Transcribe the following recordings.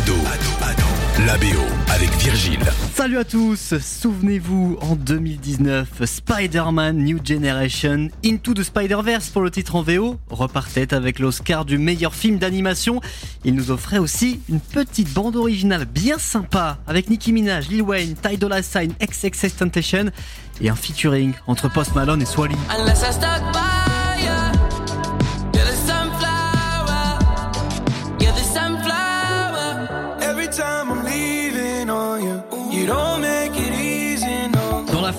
Ado, la BO avec Virgile. Salut à tous, souvenez-vous en 2019, Spider-Man New Generation Into the Spider-Verse pour le titre en VO repartait avec l'Oscar du meilleur film d'animation. Il nous offrait aussi une petite bande originale bien sympa avec Nicki Minaj, Lil Wayne, Ty Dolla Sign, XXXTentacion et un featuring entre Post Malone et Swally.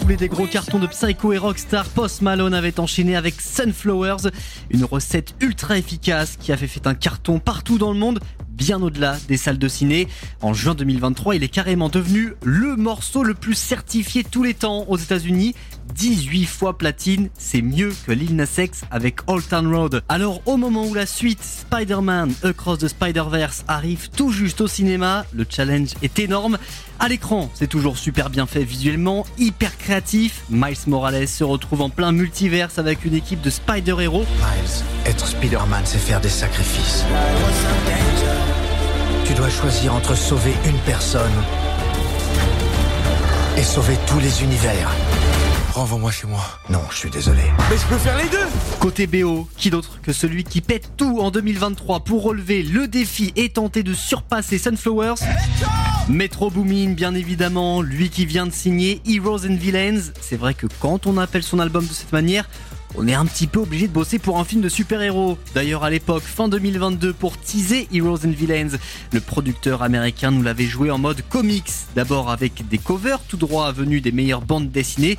Foulée des gros cartons de Psycho et Rockstar, Post Malone avait enchaîné avec Sunflowers, une recette ultra efficace qui a fait, un carton partout dans le monde, bien au-delà des salles de ciné. En juin 2023, il est carrément devenu le morceau le plus certifié tous les temps aux États-Unis. 18 fois platine, c'est mieux que Lil Nas avec Old Town Road. Alors au moment où la suite Spider-Man Across the Spider-Verse arrive tout juste au cinéma, le challenge est énorme. À l'écran, c'est toujours super bien fait visuellement, hyper créatif. Miles Morales se retrouve en plein multiverse avec une équipe de Spider-Héros. Miles, être Spider-Man, c'est faire des sacrifices. Tu dois choisir entre sauver une personne et sauver tous les univers. Renvoie-moi chez moi. Non, je suis désolé. Mais je peux faire les deux Côté BO, qui d'autre que celui qui pète tout en 2023 pour relever le défi et tenter de surpasser Sunflowers? Metro Boomin, bien évidemment, lui qui vient de signer Heroes and Villains. C'est vrai que quand on appelle son album de cette manière, on est un petit peu obligé de bosser pour un film de super-héros. D'ailleurs, à l'époque, fin 2022, pour teaser Heroes and Villains, le producteur américain nous l'avait joué en mode comics. D'abord avec des covers tout droit venus des meilleures bandes dessinées,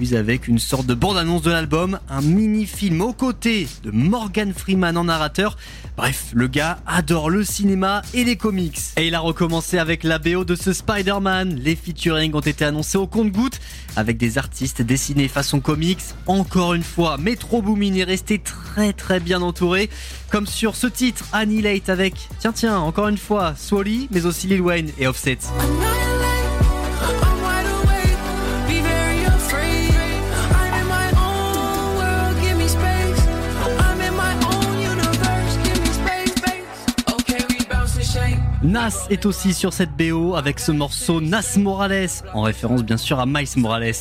avec une sorte de bande-annonce de l'album, un mini-film aux côtés de Morgan Freeman en narrateur. Bref, le gars adore le cinéma et les comics. Et il a recommencé avec la BO de ce Spider-Man. Les featuring ont été annoncés au compte-gouttes avec des artistes dessinés façon comics. Encore une fois, Metro Boomin est resté très très bien entouré. Comme sur ce titre, Annihilate avec, tiens tiens, encore une fois, Swally, mais aussi Lil Wayne et Offset. Nas est aussi sur cette BO avec ce morceau Nas Morales, en référence bien sûr à Miles Morales.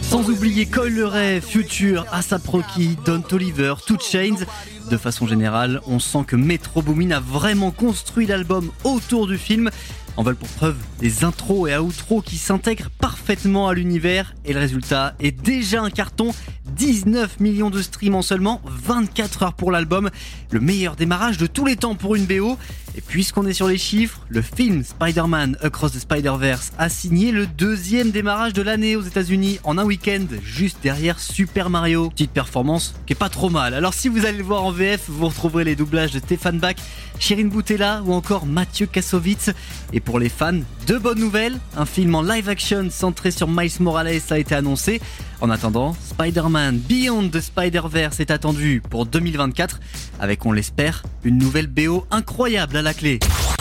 Sans oublier Coil Ray, Future, ASAP Rocky, Don Toliver, Two Chains. De façon générale, on sent que Metro Boomin a vraiment construit l'album autour du film. En veulent pour preuve des intros et outros qui s'intègrent parfaitement à l'univers et le résultat est déjà un carton. 19 millions de streams en seulement 24 heures pour l'album. Le meilleur démarrage de tous les temps pour une BO. Et puisqu'on est sur les chiffres, le film Spider-Man Across the Spider-Verse a signé le deuxième démarrage de l'année aux États-Unis en un week-end, juste derrière Super Mario. Petite performance qui est pas trop mal. Alors si vous allez le voir en VF, vous retrouverez les doublages de Stéphane Bach, Shirin Boutella ou encore Mathieu Kassovitz. Et pour les fans, deux bonnes nouvelles. Un film en live action centré sur Miles Morales a été annoncé. En attendant, Spider-Man Beyond the Spider-Verse est attendu pour 2024 avec, on l'espère, une nouvelle BO incroyable à la clé.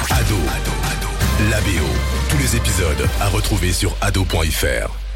Ado, la BO. Tous les épisodes à retrouver sur ado.fr.